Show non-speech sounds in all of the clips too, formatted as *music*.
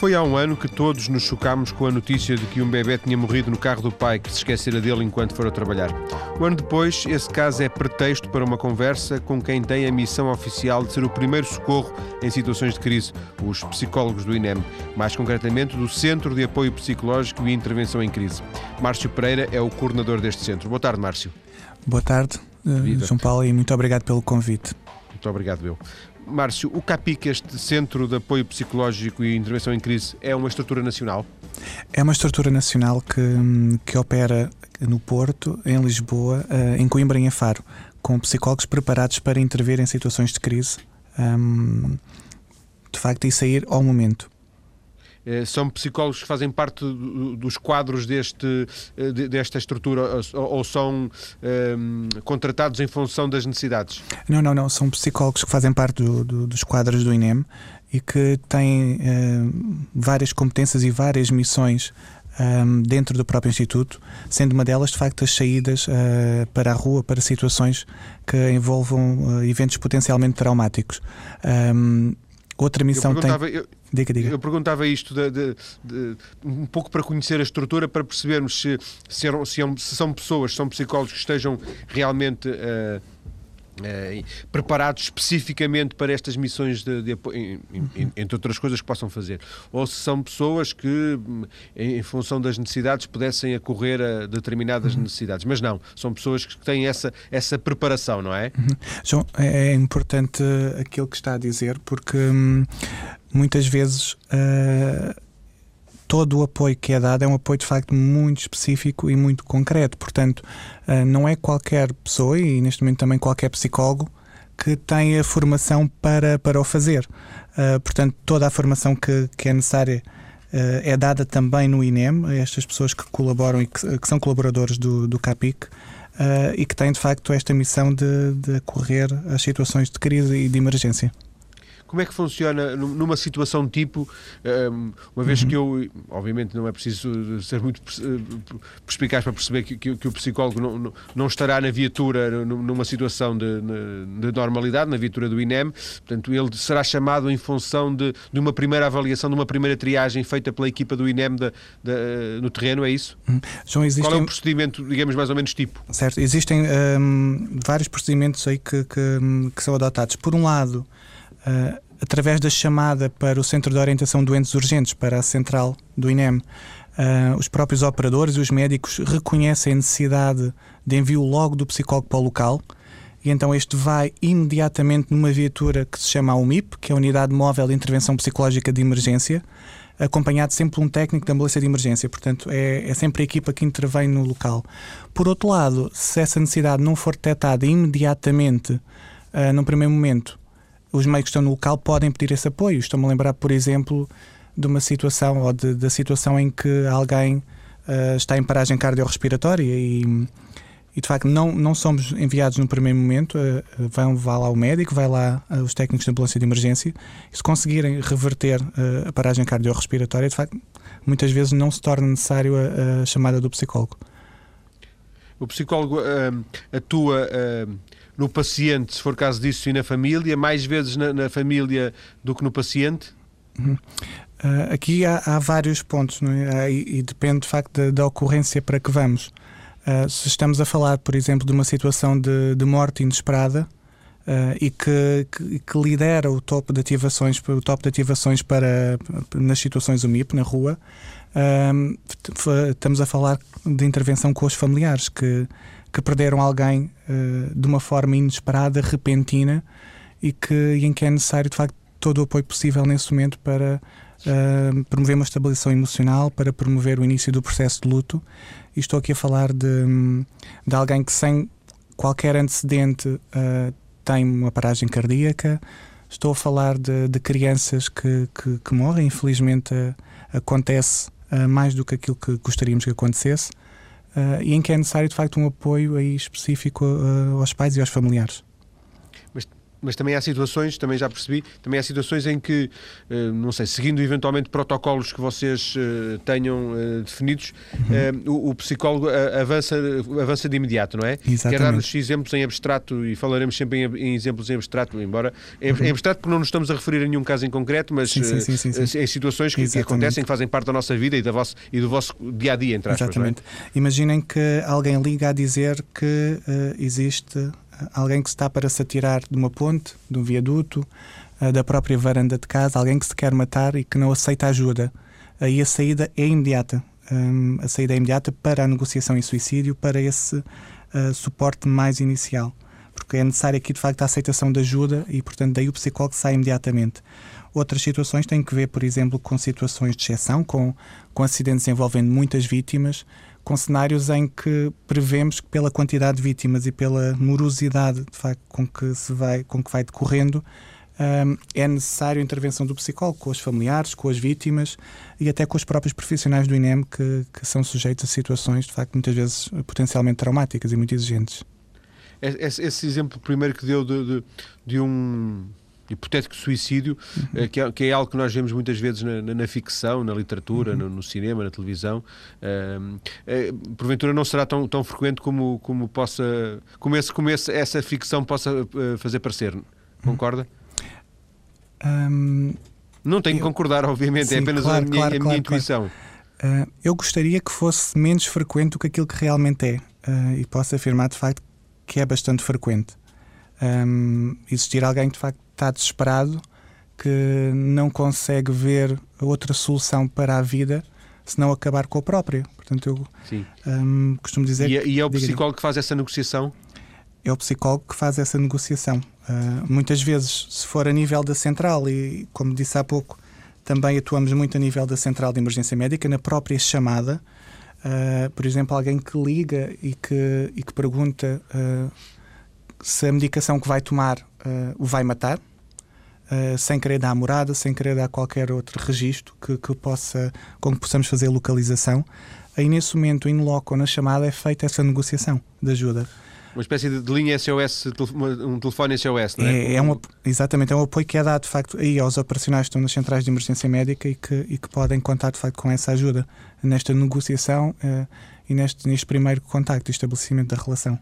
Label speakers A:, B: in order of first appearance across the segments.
A: foi há um ano que todos nos chocámos com a notícia de que um bebê tinha morrido no carro do pai que se esquecera dele enquanto fora trabalhar. Um ano depois, esse caso é pretexto para uma conversa com quem tem a missão oficial de ser o primeiro socorro em situações de crise, os psicólogos do INEM, mais concretamente do Centro de Apoio Psicológico e Intervenção em Crise. Márcio Pereira é o coordenador deste centro. Boa tarde, Márcio.
B: Boa tarde, uh, João Paulo, e muito obrigado pelo convite.
A: Muito obrigado, eu. Márcio, o CAPIC, este Centro de Apoio Psicológico e Intervenção em Crise, é uma estrutura nacional?
B: É uma estrutura nacional que, que opera no Porto, em Lisboa, eh, em Coimbra e em Faro, com psicólogos preparados para intervir em situações de crise. de facto, e sair ao momento.
A: Eh, são psicólogos que fazem parte dos quadros deste, eh, desta estrutura ou são um, ehm, contratados em função das necessidades?
B: Não, não, não. São psicólogos que fazem parte do, do, dos quadros do INEM e que têm uh, várias competências e várias missões um, ehm, dentro do próprio Instituto, sendo uma delas, de facto, as saídas uh, para a rua, para situações que envolvam uh, eventos potencialmente traumáticos. Um, outra missão
A: tem. Eu Diga, diga. Eu perguntava isto de, de, de, um pouco para conhecer a estrutura, para percebermos se, se, se, se são pessoas, são psicólogos que estejam realmente uh, uh, preparados especificamente para estas missões de, de apoio, entre outras coisas que possam fazer. Ou se são pessoas que, em, em função das necessidades, pudessem acorrer a determinadas uhum. necessidades. Mas não, são pessoas que têm essa, essa preparação, não é?
B: Uhum. João, é, é importante aquilo que está a dizer, porque hum, muitas vezes. Uh, todo o apoio que é dado é um apoio de facto muito específico e muito concreto. Portanto, uh, não é qualquer pessoa, e neste momento também qualquer psicólogo, que tem a formação para, para o fazer. Uh, portanto, toda a formação que, que é necessária uh, é dada também no INEM, a estas pessoas que colaboram e que, que são colaboradores do, do CAPIC. e que têm de facto esta missão de, de acorrer às situações de crise e de emergência.
A: Como é que funciona numa situação tipo, hum, uma vez uhum. que eu, obviamente não é preciso ser muito eh, perspicaz para perceber que, que, que o psicólogo não, não, estará na viatura numa situação de, de, normalidade, na viatura do INEM, portanto ele será chamado em função de, de uma primeira avaliação, de uma primeira triagem feita pela equipa do INEM da, da, no terreno, é isso? Uhum. João, existem... Qual é o procedimento, digamos, mais ou menos tipo?
B: Certo, existem hum, vários procedimentos aí que, que, que são adotados. Por um lado, uh, através da chamada para o Centro de Orientação de Doentes Urgentes, para a central do INEM, uh, os próprios operadores e os médicos reconhecem a necessidade de envio logo do psicólogo para o local. E então este vai imediatamente numa viatura que se chama a UMIP, que é a Unidade Móvel de Intervenção Psicológica de Emergência, acompanhado sempre por um técnico de ambulância de emergência. Portanto, é, é, sempre a equipa que intervém no local. Por outro lado, se essa necessidade não for detectada imediatamente, uh, num primeiro momento, os meios que estão no local podem pedir esse apoio. Estou-me a lembrar, por exemplo, de uma situação ou de, da situação em que alguém uh, está em paragem cardiorrespiratória e, e de facto não, não somos enviados no primeiro momento. Uh, vão, vai lá o médico, vai lá uh, os técnicos de ambulância de emergência e se conseguirem reverter a paragem cardiorrespiratória, de facto, muitas vezes não se torna necessário a, a chamada do psicólogo.
A: O psicólogo atua no paciente, se for caso disso, e na família, mais vezes na, na família do que no paciente?
B: Uhum. Uh, aqui há, há, vários pontos é? e, e, depende de facto da, da, ocorrência para que vamos. Uh, se estamos a falar, por exemplo, de uma situação de, de morte inesperada uh, e que, que, que, lidera o topo de ativações, o de ativações para nas situações UMIP na rua, estamos a falar de intervenção com os familiares que que perderam alguém uh, de uma forma inesperada, repentina e, que, em que é necessário, de facto, todo o apoio possível nesse momento para promover uma estabilização emocional, para promover o início do processo de luto. E estou aqui a falar de, de alguém que, sem qualquer antecedente, uh, tem uma paragem cardíaca. Estou a falar de, de crianças que, que, que, morrem. Infelizmente, acontece mais do que aquilo que gostaríamos que acontecesse uh, e em que é necessário de facto um apoio aí específico uh, aos pais e aos familiares.
A: Mas também há situações, também já percebi, também há situações em que, eh, não sei, seguindo eventualmente protocolos que vocês eh, tenham eh, definidos, uhum. o, o, psicólogo avança, avança de imediato, não é?
B: Exatamente. Quer
A: dar-nos exemplos em abstrato e falaremos sempre em, em exemplos em abstrato, embora em, uhum. em, abstrato porque não nos estamos a referir a nenhum caso em concreto, mas sim, sim, sim, em situações que, que, acontecem, que fazem parte da nossa vida e, da vosso, e do vosso dia a dia, entre aspas.
B: É? Exatamente. É? Imaginem que alguém liga a dizer que uh, existe alguém que está para se atirar de uma ponte, de um viaduto, uh, da própria varanda de casa, alguém que se quer matar e que não aceita ajuda. Aí a saída é imediata. Um, a saída é imediata para a negociação e suicídio, para esse uh, suporte mais inicial. Porque é necessário aqui, de facto, a aceitação de ajuda e, portanto, daí o psicólogo sai imediatamente. Outras situações têm que ver, por exemplo, com situações de exceção, com, com acidentes envolvendo muitas vítimas, com cenários em que prevemos que pela quantidade de vítimas e pela morosidade de facto, com que se vai com que vai decorrendo um, é necessário a intervenção do psicólogo com os familiares, com as vítimas e até com os próprios profissionais do INEM que, que são sujeitos a situações de facto muitas vezes potencialmente traumáticas e muito exigentes.
A: Esse, esse exemplo primeiro que deu de, de, de um hipotético suicídio, uhum. que, é, que, é, algo que nós vemos muitas vezes na, na, na ficção, na literatura, uhum. no, no, cinema, na televisão. Uh, porventura não será tão, tão frequente como, como possa como, esse, como esse, essa ficção possa uh, fazer parecer. Concorda?
B: Um,
A: não tenho eu, que concordar, obviamente, é sim, é apenas claro, a minha, claro, a minha claro, intuição.
B: Uh, eu gostaria que fosse menos frequente do que aquilo que realmente é. e posso afirmar de facto que é bastante frequente. Um, existir alguém que de facto está desesperado, que não consegue ver outra solução para a vida senão acabar com a própria. Portanto, eu um, costumo dizer.
A: E, é, e é o psicólogo que faz essa negociação?
B: É o psicólogo que faz essa negociação. Uh, muitas vezes, se for a nível da central, e como disse há pouco, também atuamos muito a nível da central de emergência médica, na própria chamada. Uh, por exemplo, alguém que liga e que, e que pergunta uh, se a medicação que vai tomar o vai matar, uh, sem querer dar morada, sem querer dar qualquer outro registro que, que possa, com que possamos fazer localização. Aí nesse momento, in loco, na chamada, é feita essa negociação de ajuda.
A: Uma espécie de linha SOS, um telefone SOS, não
B: é? é, é um, exatamente, é um apoio que é dado de facto aí aos operacionais que estão nas centrais de emergência médica e que, e que podem contar de facto com essa ajuda nesta negociação uh, e neste, neste primeiro contacto e estabelecimento da relação.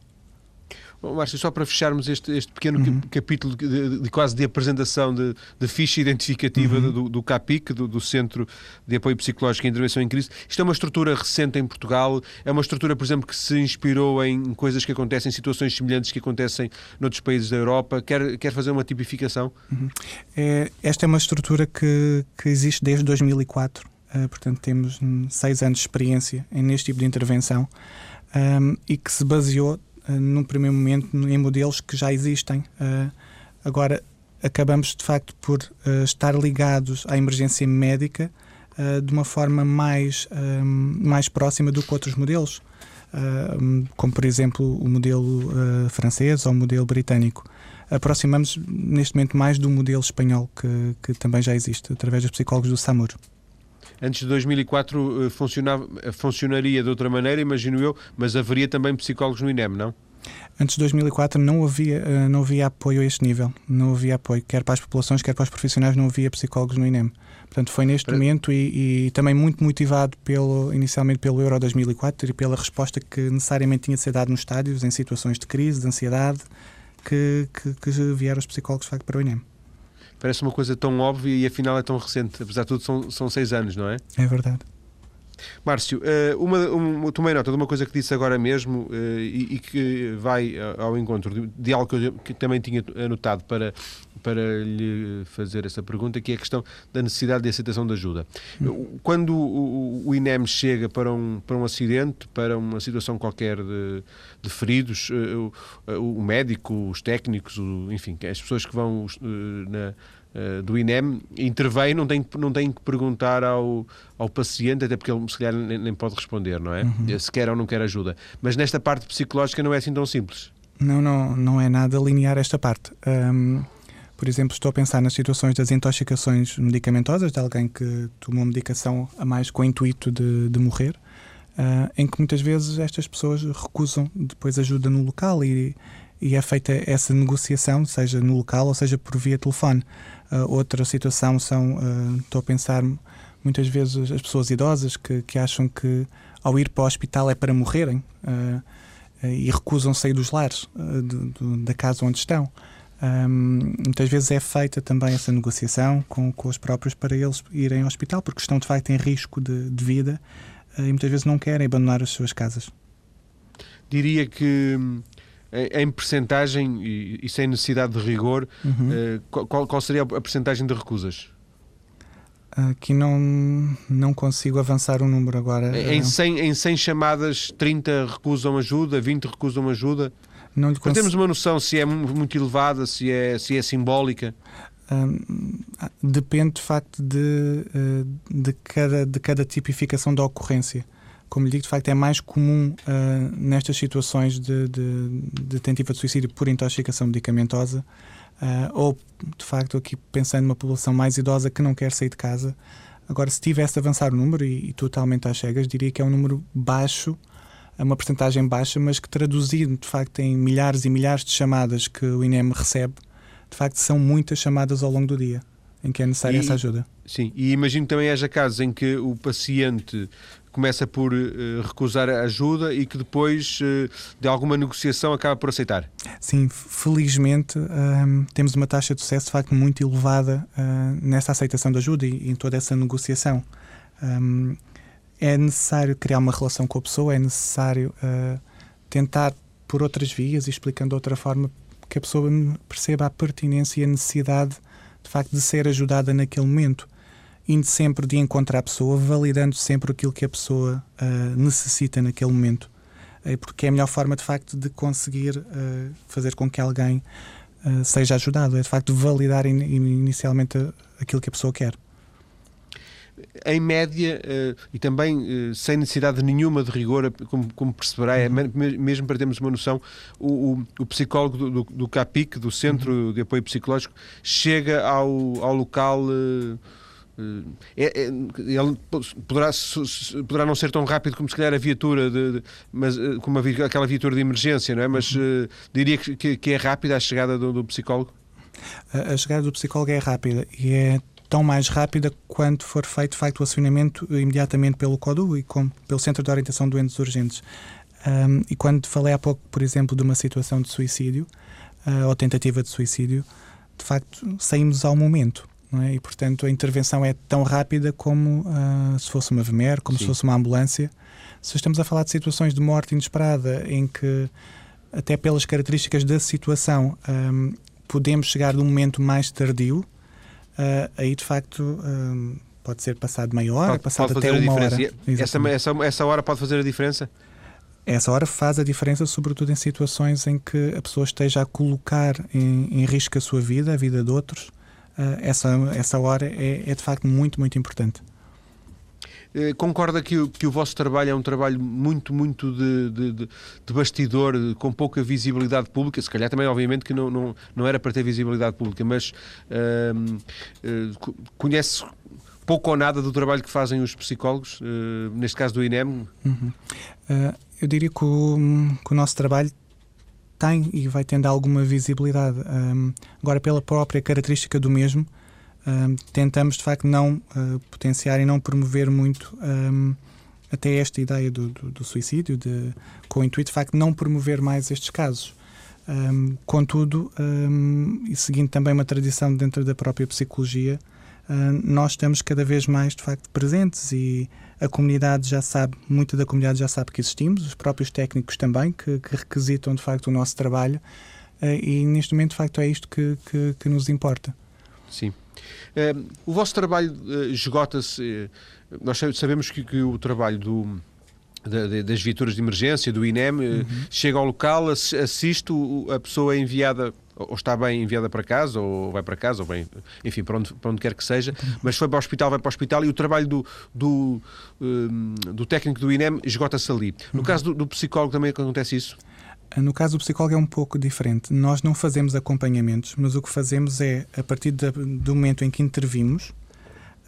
A: Bom, Márcio, só para fecharmos este, este pequeno uhum. capítulo de, de, quase de apresentação de, de ficha identificativa uhum. do, do CAPIC, do, do, Centro de Apoio Psicológico e Intervenção em Crise, isto é uma estrutura recente em Portugal, é uma estrutura, por exemplo, que se inspirou em coisas que acontecem, situações semelhantes que acontecem noutros países da Europa. Quer, quer fazer uma tipificação?
B: Uhum. É, esta é uma estrutura que, que existe desde 2004. Uh, eh, portanto, temos seis anos de experiência neste tipo de intervenção um, e que se baseou num primeiro momento em modelos que já existem. Uh, agora, acabamos de facto por uh, estar ligados à emergência médica de uma forma mais, mais próxima do que outros modelos, como por exemplo o modelo francês ou o modelo britânico. Aproximamos neste momento mais do modelo espanhol que, que também já existe, através dos psicólogos do SAMUR
A: antes de 2004 eh, funcionava, eh, funcionaria de outra maneira, imagino eu, mas haveria também psicólogos no INEM, não?
B: Antes de 2004 não havia, eh, não havia apoio a este nível, não havia apoio, quer para as populações, quer para os profissionais, não havia psicólogos no INEM. Portanto, foi neste para... momento e, e, também muito motivado pelo, inicialmente pelo Euro 2004 e pela resposta que necessariamente tinha de ser dada nos estádios, em situações de crise, de ansiedade, que, que, que vieram os psicólogos de facto para o INEM
A: parece uma coisa tão óbvia e afinal é tão recente. Apesar de tudo, são, são seis anos, não é?
B: É verdade.
A: Márcio, eh, uma, uma, tomei nota de uma coisa que disse agora mesmo eh, e, e que vai ao encontro de, de algo que eu que também tinha anotado para, para lhe fazer essa pergunta, que é a questão da necessidade de aceitação de ajuda. Hum. Quando o, o, INEM chega para um, para um acidente, para uma situação qualquer de, de feridos, eh, o, o, médico, os técnicos, o, enfim, as pessoas que vão na eh, do INEM intervém, não tem, não tem que perguntar ao, ao paciente, até porque ele se calhar nem, nem pode responder, não é? Uhum. Se quer ou não quer ajuda. Mas nesta parte psicológica não é assim tão simples.
B: Não, não, não é nada linear esta parte. Um, por exemplo, estou a pensar nas situações das intoxicações medicamentosas, de alguém que tomou medicação a mais com o intuito de, de morrer, uh, em que muitas vezes estas pessoas recusam depois ajuda no local e, e é feita essa negociação, seja no local ou seja por via telefone. Uh, outra situação são, uh, estou a pensar muitas vezes as pessoas idosas que, que acham que ao ir para o hospital é para morrerem uh, e recusam sair dos lares da casa onde estão. Um, muitas vezes é feita também essa negociação com, com os próprios para eles irem ao hospital, porque estão de facto em risco de, de vida uh, e muitas vezes não querem abandonar as suas casas.
A: Diria que em percentagem e, e, sem necessidade de rigor, uhum. uh, qual, qual, seria a percentagem de recusas?
B: Aqui não, não consigo avançar o um número agora.
A: Em 100, em 100 chamadas, 30 recusam ajuda, 20 recusam ajuda? Não lhe cons... Uma noção se é muito elevada, se é, se é simbólica?
B: Um, depende de facto de, eh, de, cada, de cada tipificação da ocorrência. Como lhe digo, de facto é mais comum uh, nestas situações de, de, de, tentativa de suicídio por intoxicação medicamentosa uh, ou, de facto, aqui pensando numa população mais idosa que não quer sair de casa. Agora, se tivesse a avançar o número, e, e totalmente às cegas, diria que é um número baixo a uma porcentagem baixa, mas que traduzido de facto em milhares e milhares de chamadas que o INEM recebe, de facto são muitas chamadas ao longo do dia em que é necessária e, essa ajuda.
A: Sim, e imagino que também haja casos em que o paciente começa por uh, recusar a ajuda e que depois uh, de alguma negociação acaba por aceitar.
B: Sim, felizmente ehm, temos uma taxa de sucesso de facto muito elevada uh, nessa aceitação de ajuda e, em toda essa negociação. Um, ehm, é necessário criar uma relação com a pessoa, é necessário uh, tentar por outras vias e explicando de outra forma que a pessoa perceba a pertinência e a necessidade de facto de ser ajudada naquele momento, indo sempre de encontrar a pessoa, validando sempre aquilo que a pessoa uh, necessita naquele momento, uh, porque é a melhor forma de facto de conseguir fazer com que alguém seja ajudado, é de facto validar in inicialmente aquilo que a pessoa quer
A: em média, uh, e também uh, sem necessidade nenhuma de rigor, como, como perceberá, é, uhum. mesmo para termos uma noção, o, o, psicólogo do, do, do, CAPIC, do Centro uhum. de Apoio Psicológico, chega ao, ao local. Uh, é, é, ele poderá, poderá não ser tão rápido como se calhar a viatura, de, de mas, como a, aquela viatura de emergência, não é? mas uhum. diria que, que, é rápida a chegada do, do psicólogo?
B: A, a chegada do psicólogo é rápida e é tão mais rápida quanto for feito de facto o acionamento imediatamente pelo CODU e com, pelo Centro de Orientação de Doentes Urgentes. Um, e quando falei há pouco, por exemplo, de uma situação de suicídio uh, ou tentativa de suicídio, de facto saímos ao momento. É? E, portanto, a intervenção é tão rápida como uh, se fosse uma VMER, como Sim. se fosse uma ambulância. Se estamos a falar de situações de morte inesperada, em que, até pelas características da situação, um, podemos chegar de um momento mais tardio, uh, aí de facto um, pode ser passado meia hora, pode, passado pode até uma hora.
A: Essa, essa, essa hora pode fazer a diferença?
B: Essa hora faz a diferença, sobretudo em situações em que a pessoa esteja a colocar em, em risco a sua vida, a vida de outros. Uh, essa, essa hora é, é de facto muito, muito importante.
A: Eh, concorda que o, que o vosso trabalho é um trabalho muito, muito de, de, de, bastidor, com pouca visibilidade pública? Se calhar também, obviamente, que não, não, não era para ter visibilidade pública, mas uh, uh, conhece pouco ou nada do trabalho que fazem os psicólogos, uh, neste caso do INEM?
B: Uhum. eu diria que o, que o nosso trabalho tem e vai tendo alguma visibilidade. Um, agora, pela própria característica do mesmo, tentamos de facto não uh, potenciar e não promover muito um, até esta ideia do, do, do, suicídio, de, com o intuito de facto não promover mais estes casos. Um, contudo, e seguindo também uma tradição dentro da própria psicologia, uh, nós estamos cada vez mais de facto presentes e a comunidade já sabe, muita da comunidade já sabe que existimos, os próprios técnicos também, que, que requisitam de facto o nosso trabalho, uh, e neste momento de facto é isto que, que, que nos importa.
A: Sim. Uh, o vosso trabalho uh, esgota-se. Uh, nós sabemos que, que o trabalho do, da, das viaturas de emergência, do INEM, uhum. chega ao local, assiste, a pessoa é enviada ou está bem enviada para casa, ou vai para casa, ou bem, enfim, para onde, para onde quer que seja, mas foi para o hospital, vai para o hospital e o trabalho do, do, do técnico do INEM esgota-se ali. No uhum. caso do, do, psicólogo também acontece isso?
B: No caso do psicólogo é um pouco diferente. Nós não fazemos acompanhamentos, mas o que fazemos é, a partir do momento em que intervimos,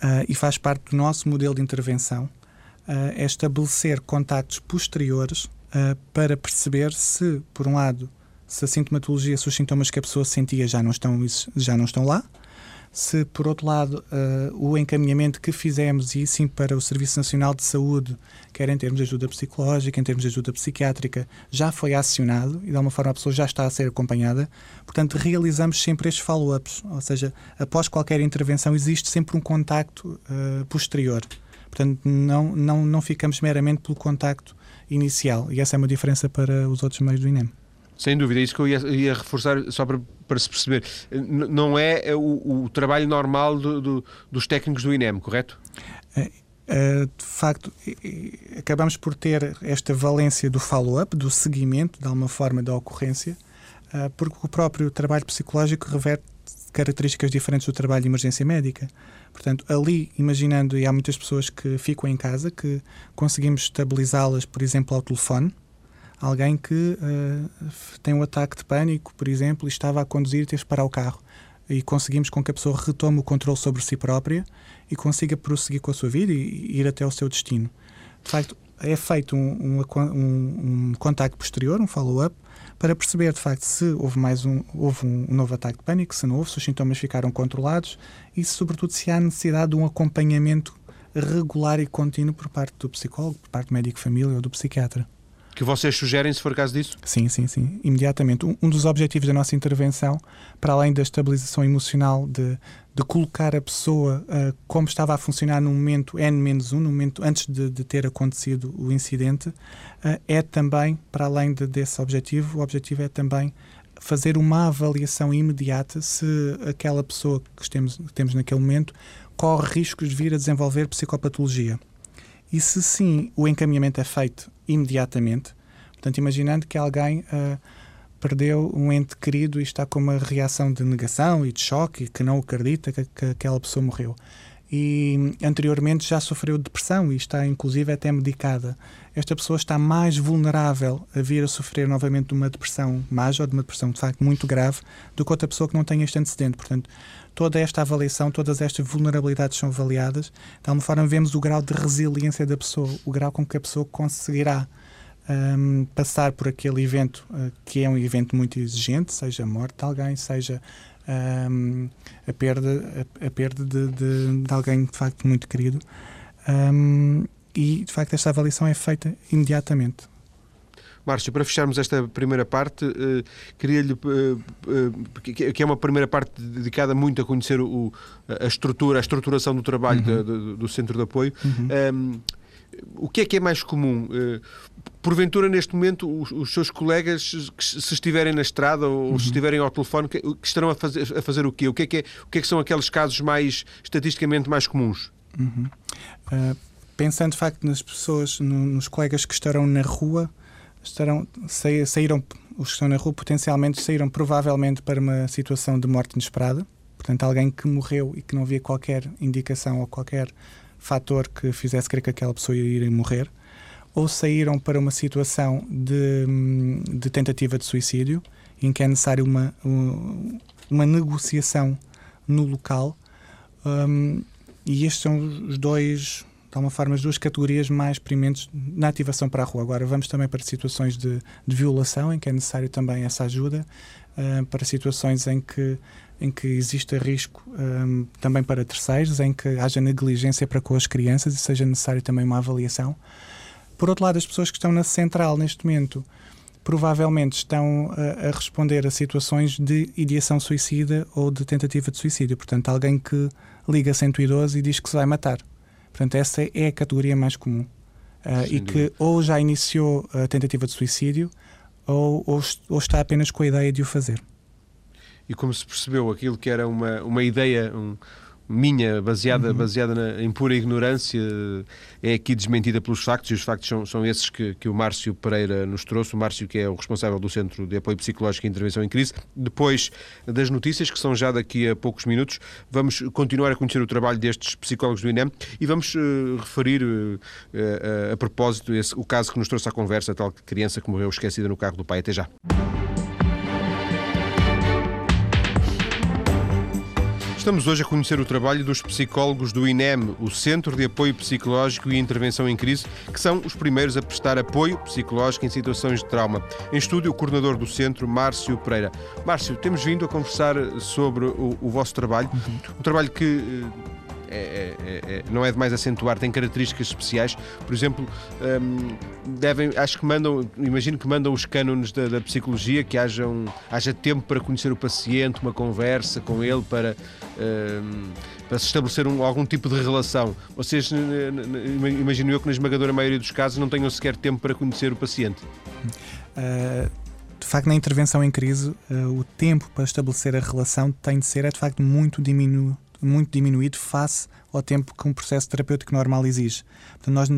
B: uh, e faz parte do nosso modelo de intervenção, uh, é estabelecer contactos posteriores uh, para perceber se, por um lado, se a sintomatologia, se os sintomas que a pessoa sentia já não estão, já não estão lá, se por outro lado uh, o encaminhamento que fizemos e sim para o Serviço Nacional de Saúde, quer em termos de ajuda psicológica, em termos de ajuda psiquiátrica, já foi acionado e de alguma forma a pessoa já está a ser acompanhada, portanto realizamos sempre estes follow-ups, ou seja, após qualquer intervenção existe sempre um contacto uh, posterior. Portanto, não, não, não ficamos meramente pelo contacto inicial e essa é uma diferença para os outros meios do INEM.
A: Sem dúvida, é isso que eu ia, ia reforçar só para, para se perceber. N não é, é o, o trabalho normal do, do, dos técnicos do INEM, correto?
B: É, é, de facto, acabamos por ter esta valência do follow-up, do seguimento, de alguma forma, da ocorrência, é, porque o próprio trabalho psicológico reverte características diferentes do trabalho de emergência médica. Portanto, ali, imaginando, e há muitas pessoas que ficam em casa, que conseguimos estabilizá-las, por exemplo, ao telefone, alguém que uh, tem um ataque de pânico, por exemplo, e estava a conduzir e teve de parar o carro. E conseguimos com que a pessoa retome o controle sobre si própria e consiga prosseguir com a sua vida e, ir até o seu destino. De facto, é feito um, um, um, um contacto posterior, um follow-up, para perceber de facto se houve mais um, houve um novo ataque de pânico, se não houve, se os sintomas ficaram controlados e, sobretudo, se há necessidade de um acompanhamento regular e contínuo por parte do psicólogo, por parte do médico de família ou do psiquiatra
A: que vocês sugerem, se for caso disso?
B: Sim, sim, sim, imediatamente. Um, dos objetivos da nossa intervenção, para além da estabilização emocional, de, de colocar a pessoa uh, como estava a funcionar no momento N-1, no momento antes de, de, ter acontecido o incidente, uh, é também, para além de, desse objetivo, o objetivo é também fazer uma avaliação imediata se aquela pessoa que temos, que temos naquele momento corre riscos de vir a desenvolver psicopatologia. E se sim, o encaminhamento é feito imediatamente. Portanto, imaginando que alguém uh, perdeu um ente querido e está com uma reação de negação e de choque, e que não acredita que, que aquela pessoa morreu. E anteriormente já sofreu depressão e está inclusive até medicada. Esta pessoa está mais vulnerável a vir a sofrer novamente de uma depressão mais ou de uma depressão de facto muito grave do que outra pessoa que não tem este antecedente. Portanto, toda esta avaliação, todas estas vulnerabilidades são avaliadas. De alguma forma, vemos o grau de resiliência da pessoa, o grau com que a pessoa conseguirá um, passar por aquele evento uh, que é um evento muito exigente, seja a morte de alguém, seja um, a perda, a, a perda de, de, de, alguém de facto muito querido. Um, e de facto esta avaliação é feita imediatamente.
A: Márcio, para fecharmos esta primeira parte, uh, queria-lhe. Uh, uh, que é uma primeira parte dedicada muito a conhecer o, a estrutura, a estruturação do trabalho uhum. do, do, Centro de Apoio. Uhum. Um, o que é que é mais comum? Porventura, neste momento, os, os, seus colegas, que se estiverem na estrada ou uhum. se estiverem ao telefone, que, que estarão a fazer, a fazer o quê? O que, é que é, o que é que são aqueles casos mais, estatisticamente, mais comuns?
B: Uhum. pensando, de facto, nas pessoas, no, nos colegas que estarão na rua, estarão, saíram, os que estão na rua potencialmente saíram provavelmente para uma situação de morte inesperada. Portanto, alguém que morreu e que não havia qualquer indicação ou qualquer fator que fizesse crer que aquela pessoa iria morrer. Ou saíram para uma situação de, de tentativa de suicídio, em que é necessário uma, uma negociação no local. Um, e estes são os dois de alguma forma, as duas categorias mais prementes na ativação para a rua. Agora vamos também para situações de, de violação, em que é necessário também essa ajuda, uh, para situações em que, em que existe risco um, também para terceiros, em que haja negligência para com as crianças e seja necessário também uma avaliação. Por outro lado, as pessoas que estão na central neste momento provavelmente estão a, a responder a situações de ideação suicida ou de tentativa de suicídio. Portanto, alguém que liga 112 e diz que se vai matar. Portanto, essa é a categoria mais comum. Uh, e que ou já iniciou a tentativa de suicídio ou, ou, ou, está apenas com a ideia de o fazer.
A: E como se percebeu aquilo que era uma, uma ideia, um, minha, baseada, uhum. baseada na, em pura ignorância, é aqui desmentida pelos factos, e os factos são, são esses que, que o Márcio Pereira nos trouxe, o Márcio que é o responsável do Centro de Apoio Psicológico e Intervenção em Crise. Depois das notícias, que são já daqui a poucos minutos, vamos continuar a conhecer o trabalho destes psicólogos do INEM e vamos uh, referir, uh, uh, a propósito, esse, o caso que nos trouxe à conversa, a tal criança que morreu esquecida no carro do pai. Até já. Estamos hoje a conhecer o trabalho dos psicólogos do INEM, o Centro de Apoio Psicológico e Intervenção em Crise, que são os primeiros a prestar apoio psicológico em situações de trauma. Em estúdio, o coordenador do centro, Márcio Pereira. Márcio, temos vindo a conversar sobre o, o vosso trabalho, uhum. um trabalho que eh, é, é, é, é, não é demais acentuar, tem características especiais. Por exemplo, um, devem, acho que mandam, imagino que mandam os cânones da, da, psicologia, que haja, um, haja tempo para conhecer o paciente, uma conversa com ele, para, um, para se estabelecer um, algum tipo de relação. Vocês, imagino eu que na esmagadora maioria dos casos não tenham sequer tempo para conhecer o paciente.
B: Uh, de facto, na intervenção em crise, uh, o tempo para estabelecer a relação tem de ser, é de facto, muito diminuído muito diminuído face ao tempo que um processo terapêutico normal exige. Portanto, nós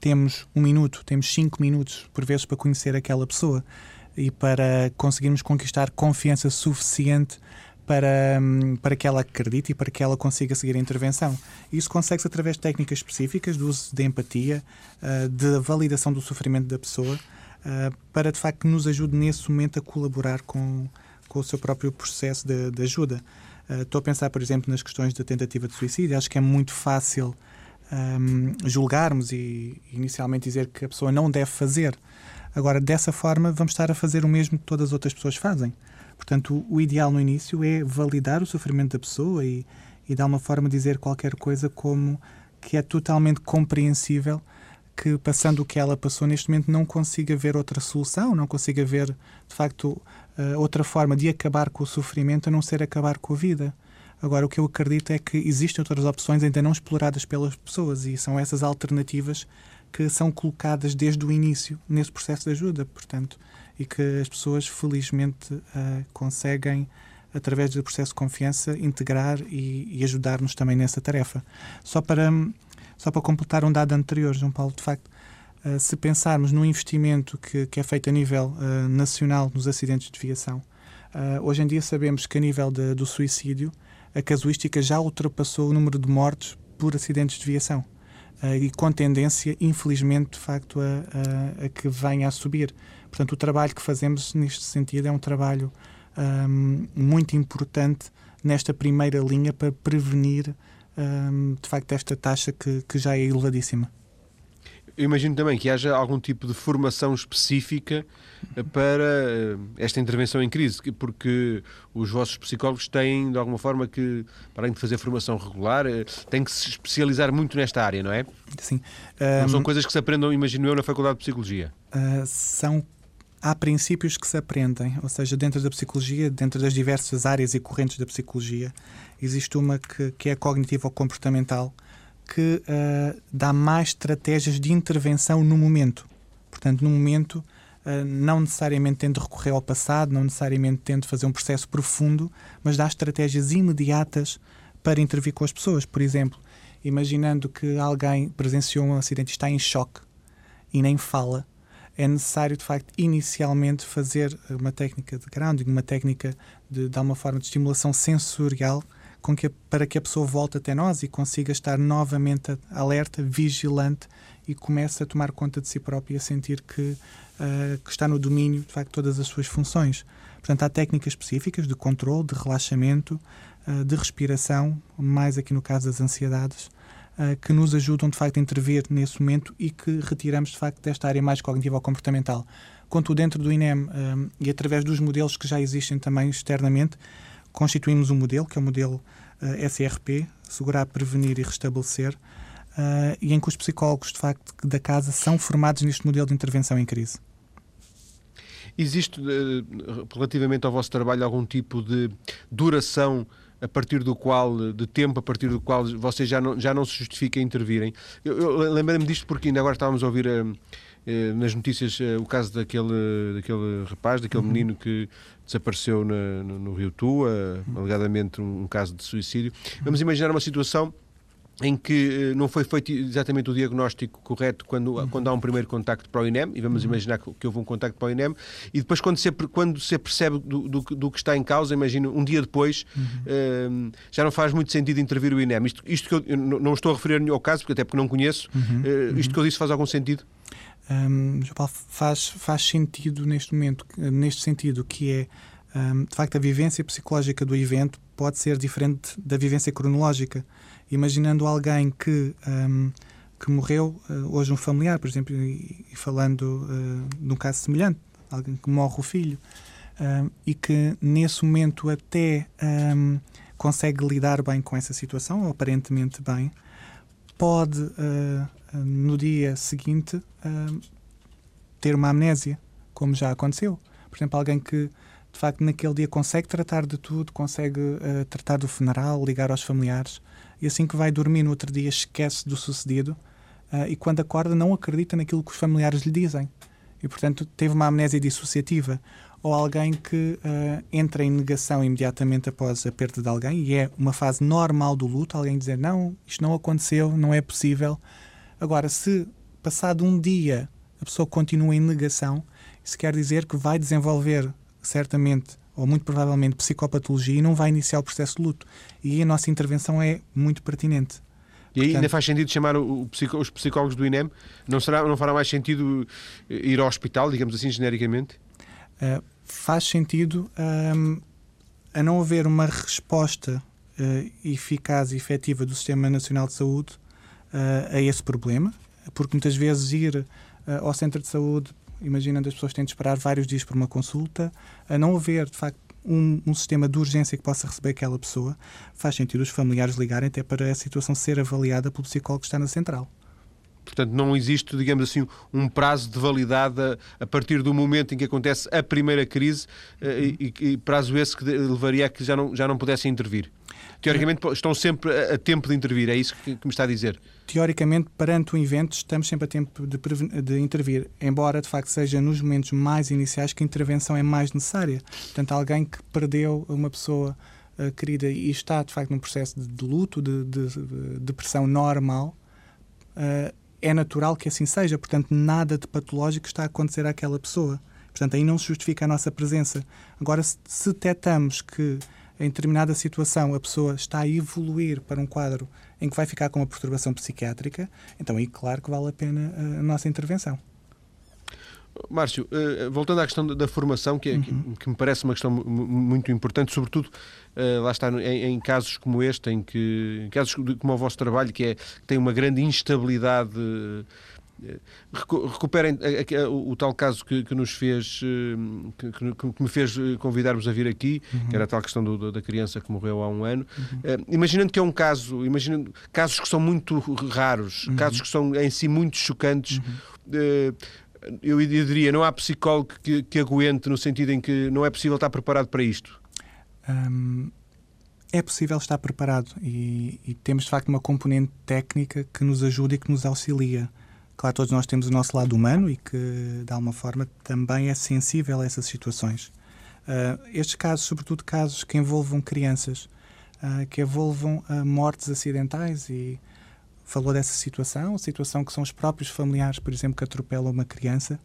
B: temos um minuto, temos cinco minutos por vezes para conhecer aquela pessoa e para conseguirmos conquistar confiança suficiente para, hum, para que ela acredite e para que ela consiga seguir a intervenção. Isso consegue-se através de técnicas específicas, do uso de empatia, uh, de validação do sofrimento da pessoa, uh, para de facto que nos ajude nesse momento a colaborar com, com o seu próprio processo de, de ajuda. Uh, estou a pensar, por exemplo, nas questões da tentativa de suicídio. Acho que é muito fácil um, julgarmos e inicialmente dizer que a pessoa não deve fazer. Agora, dessa forma, vamos estar a fazer o mesmo que todas as outras pessoas fazem. Portanto, o, ideal no início é validar o sofrimento da pessoa e, e, de alguma forma, dizer qualquer coisa como que é totalmente compreensível que, passando o que ela passou neste momento, não consiga ver outra solução, não consiga ver, de facto, uh, outra forma de acabar com o sofrimento a não ser acabar com a vida. Agora, o que eu acredito é que existem outras opções ainda não exploradas pelas pessoas e são essas alternativas que são colocadas desde o início nesse processo de ajuda, portanto, e que as pessoas felizmente uh, conseguem, através do processo de confiança, integrar e, e ajudar-nos também nessa tarefa. Só para, só para completar um dado anterior, João Paulo, de facto, uh, se pensarmos no investimento que, que é feito a nível uh, nacional nos acidentes de viação, hoje em dia sabemos que a nível de, do suicídio, a casuística já ultrapassou o número de mortes por acidentes de viação. Uh, e com tendência, infelizmente, de facto, a, a, a, que venha a subir. Portanto, o trabalho que fazemos neste sentido é um trabalho um, muito importante nesta primeira linha para prevenir, um, de facto, esta taxa que, que já é elevadíssima.
A: Eu imagino também que haja algum tipo de formação específica eh, para eh, esta intervenção em crise, porque os vossos psicólogos têm, de alguma forma, que, para além de fazer formação regular, eh, têm que se especializar muito nesta área, não é?
B: Sim.
A: Não são coisas que se aprendam, imagino eu, na Faculdade de Psicologia?
B: Uh, são há princípios que se aprendem, ou seja, dentro da psicologia, dentro das diversas áreas e correntes da psicologia, existe uma que, que é cognitiva ou comportamental, que uh, dá mais estratégias de intervenção no momento. Portanto, no momento, uh, não necessariamente tendo recorrer ao passado, não necessariamente tendo fazer um processo profundo, mas dá estratégias imediatas para intervir com as pessoas. Por exemplo, imaginando que alguém presenciou um acidente e está em choque e nem fala, é necessário, de facto, inicialmente fazer uma técnica de grounding, uma técnica de, de uma forma de estimulação sensorial com que, para que a pessoa volte até nós e consiga estar novamente alerta, vigilante e comece a tomar conta de si própria e a sentir que, uh, que está no domínio de facto todas as suas funções. Portanto, há técnicas específicas de controle, de relaxamento, uh, de respiração, mais aqui no caso das ansiedades, uh, que nos ajudam de facto a intervir nesse momento e que retiramos de facto desta área mais cognitiva ou comportamental. Contudo, dentro do INEM e através dos modelos que já existem também externamente, constituímos um modelo, que é o modelo uh, eh, SRP, Segurar, Prevenir e Restabelecer, uh, e em que os psicólogos, de facto, da casa são formados neste modelo de intervenção em crise.
A: Existe, uh, relativamente ao vosso trabalho, algum tipo de duração a partir do qual, de tempo a partir do qual vocês já não, já não se justifica intervirem? Eu, eu lembrei-me disto porque ainda agora estávamos a ouvir eh, nas notícias eh, o caso daquele, daquele rapaz, daquele uhum. menino que desapareceu na, no, no, Rio Tua, uhum. alegadamente um, um, caso de suicídio. Vamos imaginar uma situação em que eh, não foi feito exatamente o diagnóstico correto quando, uhum. quando há um primeiro contacto para o INEM, e vamos uhum. imaginar que, que, houve um contacto para o INEM, e depois quando se, quando se percebe do, do, do que está em causa, imagino, um dia depois, uhum. uh, já não faz muito sentido intervir o INEM. Isto, isto que eu, eu não estou a referir ao caso, porque até porque não conheço, uh, isto que eu disse faz algum sentido?
B: um, faz, faz sentido neste momento, neste sentido, que é Um, de facto, a vivência psicológica do evento pode ser diferente da vivência cronológica. Imaginando alguém que, um, que morreu, uh, hoje um familiar, por exemplo, e, falando uh, num caso semelhante, alguém que morre o filho, um, e que nesse momento até um, consegue lidar bem com essa situação, ou aparentemente bem, pode uh, no dia seguinte uh, ter uma amnésia, como já aconteceu. Por exemplo, alguém que de facto naquele dia consegue tratar de tudo, consegue uh, tratar do funeral, ligar aos familiares, e assim que vai dormir no outro dia esquece do sucedido e quando acorda não acredita naquilo que os familiares lhe dizem. E portanto teve uma amnésia dissociativa ou alguém que uh, entra em negação imediatamente após a perda de alguém e é uma fase normal do luto, alguém dizer não, isto não aconteceu, não é possível. Agora, se passado um dia a pessoa continua em negação, isso quer dizer que vai desenvolver certamente ou muito provavelmente psicopatologia e não vai iniciar o processo de luto. E a nossa intervenção é muito pertinente.
A: E aí ainda faz sentido chamar o, o, os psicólogos do INEM? Não, será, não fará mais sentido ir ao hospital, digamos assim, genericamente?
B: Uh, faz sentido um, a não haver uma resposta uh, eficaz e efetiva do Sistema Nacional de Saúde uh, a esse problema, porque muitas vezes ir ao centro de saúde, imaginando as pessoas têm de esperar vários dias por uma consulta, a não haver, de facto, um, um, sistema de urgência que possa receber aquela pessoa, faz sentido os familiares ligarem até para a situação ser avaliada pelo psicólogo que está na central.
A: Portanto, não existe, digamos assim, um prazo de validade a, partir do momento em que acontece a primeira crise eh, e, e prazo esse que levaria a que já não, já não pudessem intervir. Teoricamente, estão sempre a, tempo de intervir, é isso que, que, me está a dizer?
B: Teoricamente, perante o evento, estamos sempre a tempo de, de, intervir, embora de facto seja nos momentos mais iniciais que a intervenção é mais necessária. Portanto, alguém que perdeu uma pessoa uh, querida e está de facto num processo de, de luto, de, de, depressão normal. Uh, é natural que assim seja, portanto, nada de patológico está a acontecer àquela pessoa. Portanto, aí não se justifica a nossa presença. Agora, se detectamos que em determinada situação a pessoa está a evoluir para um quadro em que vai ficar com uma perturbação psiquiátrica, então aí claro que vale a pena a nossa intervenção.
A: Márcio, eh, voltando à questão da formação, que, é, uhum. que, me parece uma questão muito importante, sobretudo eh, lá está em, em, casos como este, em que em casos como o vosso trabalho, que, é, que tem uma grande instabilidade. Eh, recuperem o, tal caso que, que nos fez que, que, me fez convidar-vos a vir aqui, uhum. que era a tal questão do, da criança que morreu há um ano. Uhum. imaginando que é um caso, imaginando casos que são muito raros, uhum. casos que são em si muito chocantes. Uhum eu diria, não há psicólogo que, que aguente no sentido em que não é possível estar preparado para isto?
B: Hum, é possível estar preparado e, e, temos de facto uma componente técnica que nos ajuda e que nos auxilia. Claro, todos nós temos o nosso lado humano e que, de alguma forma, também é sensível a essas situações. Uh, estes casos, sobretudo casos que envolvam crianças, uh, que envolvam uh, mortes acidentais e falou dessa situação, situação que são os próprios familiares, por exemplo, que atropelam uma criança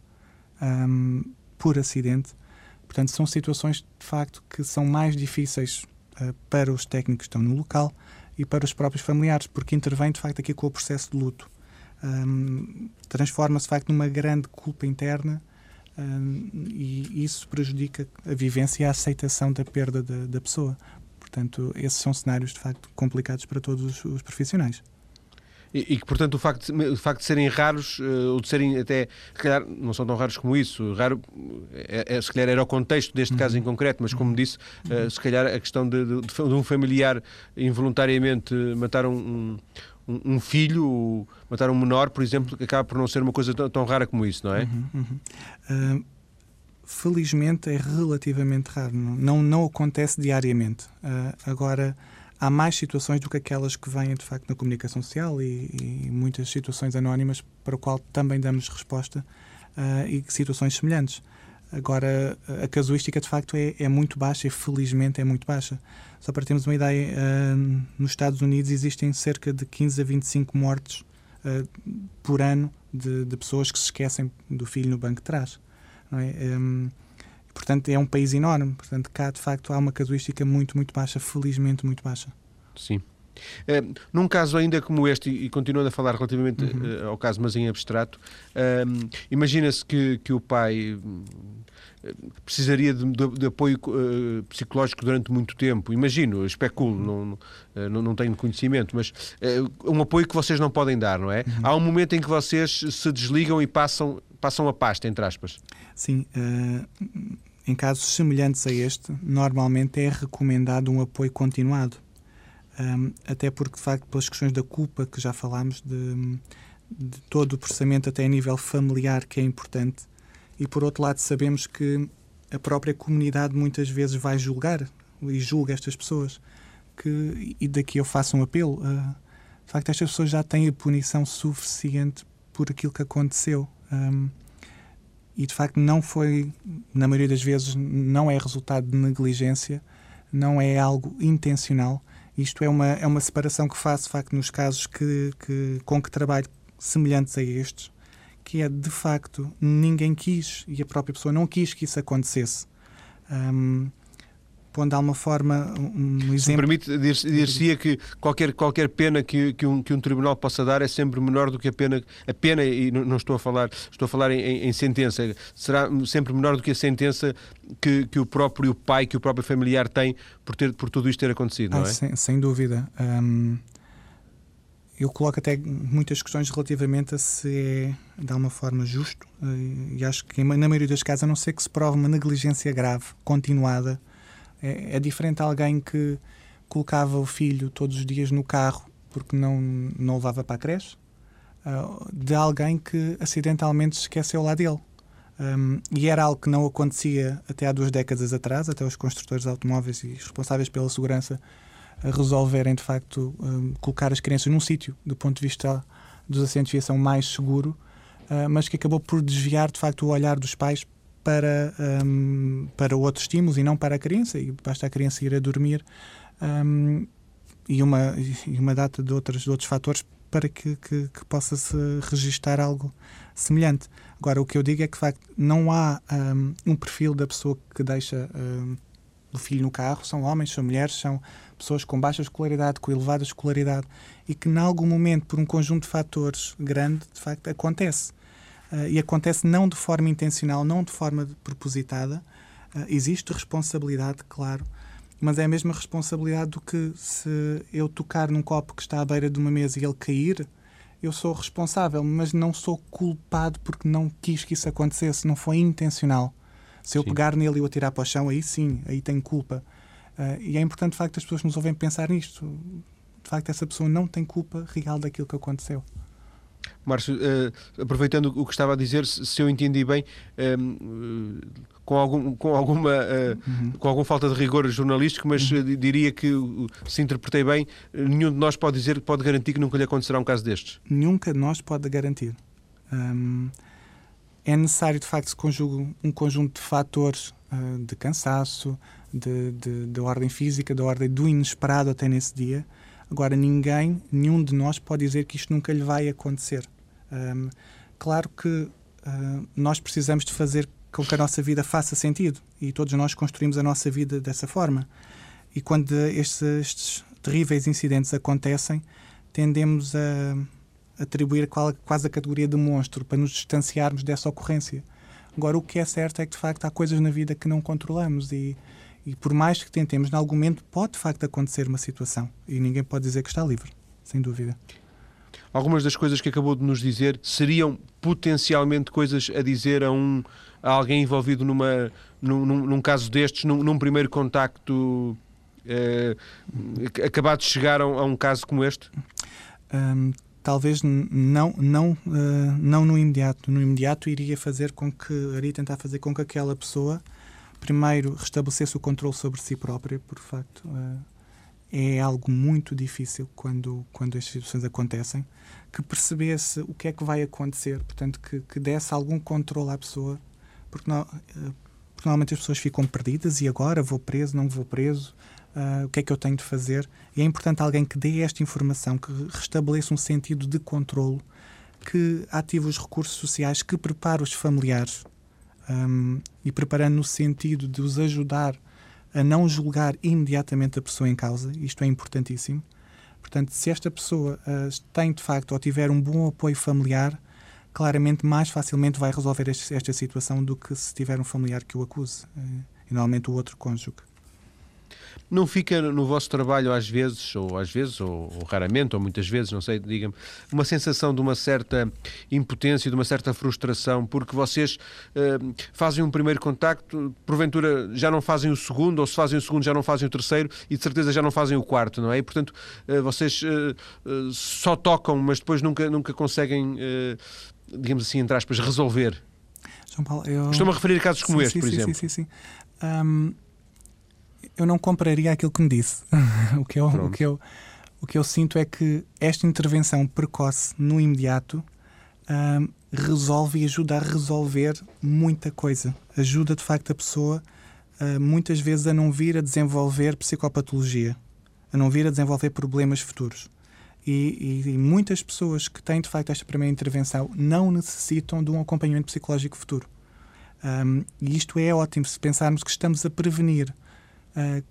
B: um, por acidente. Portanto, são situações de facto que são mais difíceis uh, para os técnicos que estão no local e para os próprios familiares, porque intervém de facto aqui com o processo de luto. Um, Transforma-se de facto numa grande culpa interna um, e isso prejudica a vivência e a aceitação da perda da, da pessoa. Portanto, esses são cenários de facto complicados para todos os, os profissionais.
A: E, que, portanto, o facto, de, o facto de serem raros, uh, ou de serem até, se calhar, não são tão raros como isso, raro, é, é, se calhar era o contexto deste uhum. caso em concreto, mas como disse, uh, se calhar a questão de, de, de, um familiar involuntariamente matar um, um, um, filho, matar um menor, por exemplo, acaba por não ser uma coisa tão, rara como isso, não é? Uhum.
B: Uh, felizmente é relativamente raro, não, não, acontece diariamente. agora há mais situações do que aquelas que vêm de facto na comunicação social e, e muitas situações anónimas para o qual também damos resposta uh, e situações semelhantes. Agora, a casuística de facto é, é, muito baixa e felizmente é muito baixa. Só para termos uma ideia, uh, nos Estados Unidos existem cerca de 15 a 25 mortes uh, por ano de, de, pessoas que se esquecem do filho no banco de trás. Não é? Um, Portanto, é um país enorme. Portanto, cá de facto há uma casuística muito, muito baixa, felizmente muito baixa.
A: Sim. Uh, num caso ainda como este, e, continuando a falar relativamente uhum. uh, ao caso, mas em abstrato, uh, imagina-se que, que o pai precisaria de, de, de apoio uh, psicológico durante muito tempo. Imagino, especulo, não, não, não tenho conhecimento, mas uh, um apoio que vocês não podem dar, não é? Uhum. Há um momento em que vocês se desligam e passam, passam a pasta, entre aspas.
B: Sim. Uh, em casos semelhantes a este, normalmente é recomendado um apoio continuado. Um, até porque, de facto, pelas questões da culpa que já falámos, de, de todo o processamento até a nível familiar, que é importante, e por outro lado sabemos que a própria comunidade muitas vezes vai julgar e julga estas pessoas que e daqui eu faço um apelo uh, de facto estas pessoas já têm a punição suficiente por aquilo que aconteceu um, e de facto não foi na maioria das vezes não é resultado de negligência não é algo intencional isto é uma é uma separação que faço de facto nos casos que, que com que trabalho semelhantes a estes que é de facto ninguém quis e a própria pessoa não quis que isso acontecesse. Um, pondo de alguma forma um exemplo. Se
A: me permite, dir-se-ia que qualquer, qualquer pena que, que, um, que um tribunal possa dar é sempre menor do que a pena, a pena e não, estou a falar, estou a falar em, em, sentença, será sempre menor do que a sentença que, que o próprio pai, que o próprio familiar tem por, ter, por tudo isto ter acontecido, não ah, é?
B: Sem, sem dúvida. Um, eu coloco até muitas questões relativamente a se é de alguma forma justo eh, e acho que na maioria das casos, a não ser que se prove uma negligência grave, continuada, é, é diferente alguém que colocava o filho todos os dias no carro porque não, não levava para a creche, uh, de alguém que acidentalmente se esqueceu lá dele. Um, e era algo que não acontecia até há duas décadas atrás, até os construtores de automóveis e responsáveis pela segurança resolverem de facto um, colocar as crianças num sítio do ponto de vista dos assentos de viação mais seguro, uh, mas que acabou por desviar de facto o olhar dos pais para, um, para outros estímulos e não para a criança, e basta a criança ir a dormir um, e, uma, e uma data de, outros de outros fatores para que, que, que possa-se registar algo semelhante. Agora, o que eu digo é que, de facto, não há um, um perfil da pessoa que deixa um, o filho no carro, são homens, são mulheres, são pessoas com baixa escolaridade, com elevada escolaridade, e que, em algum momento, por um conjunto de fatores grande, de facto, acontece. Uh, e acontece não de forma intencional, não de forma propositada. Uh, existe responsabilidade, claro, mas é a mesma responsabilidade do que se eu tocar num copo que está à beira de uma mesa e ele cair, eu sou responsável, mas não sou culpado porque não quis que isso acontecesse, não foi intencional. Se eu sim. pegar nele e o atirar para o chão, aí sim, aí tenho culpa. Uh, e é importante, de facto, as pessoas nos ouvem pensar nisto. De facto, essa pessoa não tem culpa real daquilo que aconteceu.
A: Márcio, uh, aproveitando o que estava a dizer, se, se eu entendi bem, uh, com, algum, com, alguma, uhum. com alguma falta de rigor jornalístico, mas uhum. diria que, se interpretei bem, nenhum de nós pode dizer, pode garantir que nunca lhe acontecerá um caso destes.
B: Nunca de nós pode garantir. Um, é necessário, de facto, se conjugue um conjunto de fatores uh, de cansaço, de, de, de, ordem física, de ordem do inesperado até nesse dia. Agora, ninguém, nenhum de nós pode dizer que isto nunca lhe vai acontecer. Um, claro que uh, nós precisamos de fazer com que a nossa vida faça sentido e todos nós construímos a nossa vida dessa forma. E quando estes, estes terríveis incidentes acontecem, tendemos a atribuir quase a categoria de monstro para nos distanciarmos dessa ocorrência. Agora, o que é certo é que, de facto, há coisas na vida que não controlamos e, e por mais que tentemos, em algum momento pode, de facto, acontecer uma situação e ninguém pode dizer que está livre, sem dúvida.
A: Algumas das coisas que acabou de nos dizer seriam potencialmente coisas a dizer a, um, a alguém envolvido numa, num, num caso destes, num, num primeiro contacto eh, acabado de chegar a um, a um caso como este?
B: Um, talvez não não uh, não no imediato no imediato iria fazer com que iria tentar fazer com que aquela pessoa primeiro restabelecesse o controle sobre si própria por facto uh, é algo muito difícil quando quando estas situações acontecem que percebesse o que é que vai acontecer portanto que, que desse algum controle à pessoa porque, não, uh, porque normalmente as pessoas ficam perdidas e agora? Vou preso? Não vou preso? Uh, o que é que eu tenho de fazer. E é importante alguém que dê esta informação, que restabeleça um sentido de controlo, que ative os recursos sociais, que prepare os familiares um, e preparando no sentido de os ajudar a não julgar imediatamente a pessoa em causa, isto é importantíssimo, Portanto, se esta pessoa uh, tem de facto ou tiver um bom apoio familiar, claramente mais facilmente vai resolver este, esta situação do que se tiver um familiar que o acuse, uh, e normalmente o outro cônjuge.
A: Não fica no vosso trabalho às vezes, ou às vezes, ou, ou raramente, ou muitas vezes, não sei, diga-me, uma sensação de uma certa impotência, de uma certa frustração, porque vocês uh, fazem um primeiro contacto, porventura já não fazem o segundo, ou se fazem o segundo já não fazem o terceiro, e de certeza já não fazem o quarto, não é? E, portanto, uh, vocês uh, só tocam, mas depois nunca, nunca conseguem, digamos assim, entre aspas, resolver.
B: João Paulo, eu...
A: Estou-me a referir a casos como
B: sim,
A: este,
B: sim,
A: por
B: sim,
A: exemplo.
B: Sim, sim, sim. Um eu não compraria aquilo que me disse. *laughs* o, que eu, o, que eu, o que eu sinto é que esta intervenção precoce, no imediato, um, resolve e ajuda a resolver muita coisa. Ajuda, de facto, a pessoa, uh, muitas vezes, a não vir a desenvolver psicopatologia, a não vir a desenvolver problemas futuros. E, e, e, muitas pessoas que têm, de facto, esta primeira intervenção não necessitam de um acompanhamento psicológico futuro. Um, e isto é ótimo se pensarmos que estamos a prevenir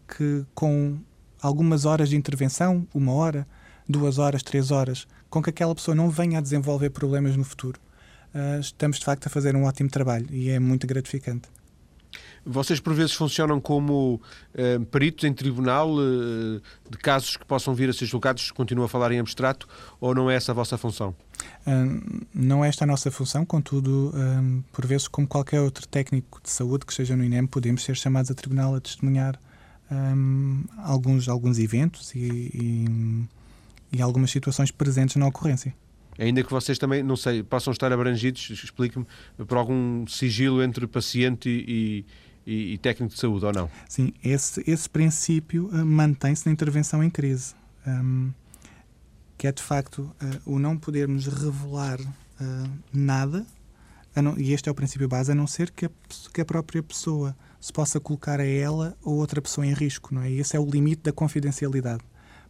B: que com algumas horas de intervenção, uma hora, duas horas, três horas, com que aquela pessoa não venha a desenvolver problemas no futuro, uh, estamos de facto a fazer um ótimo trabalho e é muito gratificante.
A: Vocês por vezes funcionam como uh, peritos em tribunal uh, de casos que possam vir a ser julgados, continua a falar em abstrato, ou não é essa a vossa função?
B: Uh, não é esta a nossa função, contudo, por vezes, como qualquer outro técnico de saúde que esteja no INEM, podemos ser chamados a tribunal a testemunhar um, alguns, alguns eventos e, e, e, algumas situações presentes na ocorrência.
A: Ainda que vocês também, não sei, possam estar abrangidos, explique-me, por algum sigilo entre paciente e, e, e, técnico de saúde, ou não?
B: Sim, esse, esse princípio uh, mantém-se na intervenção em crise. Um, que é de facto uh, o não podermos revelar uh, nada, não, e este é o princípio base, a não ser que a, que a própria pessoa se possa colocar a ela ou outra pessoa em risco, não é? E esse é o limite da confidencialidade.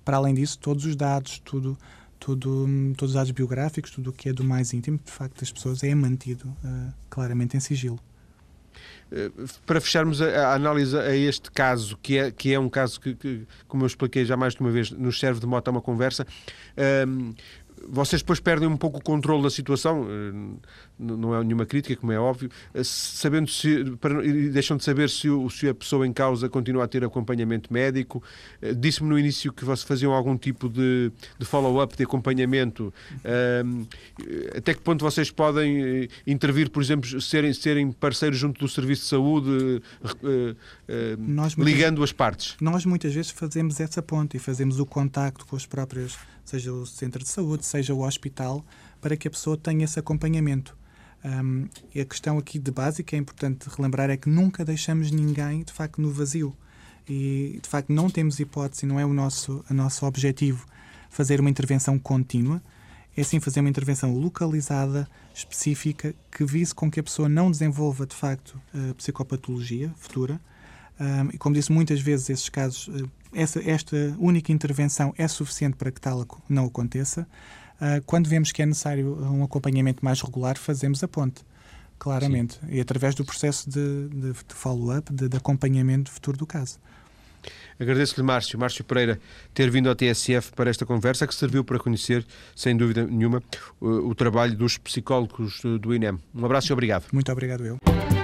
B: Para além disso, todos os dados, tudo, tudo, todos os dados biográficos, tudo o que é do mais íntimo, de facto, das pessoas é mantido uh, claramente em sigilo.
A: Eh, para fecharmos a, a, análise a este caso, que é, que é um caso que, que, como eu expliquei já mais de uma vez, nos serve de moto a uma conversa, um, ehm, vocês depois perdem um pouco o controle da situação, eh, não é nenhuma crítica, como é óbvio, eh, sabendo se, deixam de saber se, se a pessoa em causa continua a ter acompanhamento médico. Eh, disse-me no início que vocês faziam algum tipo de, de follow-up, de acompanhamento. até que ponto vocês podem intervir, por exemplo, serem, serem parceiros junto do Serviço de Saúde, nós, ligando as partes?
B: Nós muitas vezes fazemos essa ponte e fazemos o contacto com os próprios seja o centro de saúde, seja o hospital, para que a pessoa tenha esse acompanhamento. Um, e a questão aqui de base que é importante relembrar é que nunca deixamos ninguém de facto no vazio e de facto não temos hipótese, não é o nosso, o nosso objetivo fazer uma intervenção contínua, é sim fazer uma intervenção localizada, específica, que vise com que a pessoa não desenvolva de facto psicopatologia futura. Um, e como disse, muitas vezes esses casos uh, essa, esta única intervenção é suficiente para que tal não aconteça. Uh, quando vemos que é necessário um acompanhamento mais regular, fazemos a ponte, claramente, Sim. e através do processo de, de, de follow-up, de, de acompanhamento futuro do caso.
A: Agradeço-lhe, Márcio, Márcio Pereira, ter vindo ao TSF para esta conversa, que serviu para conhecer, sem dúvida nenhuma, o, o trabalho dos psicólogos do, do INEM. Um abraço e obrigado.
B: Muito obrigado, eu.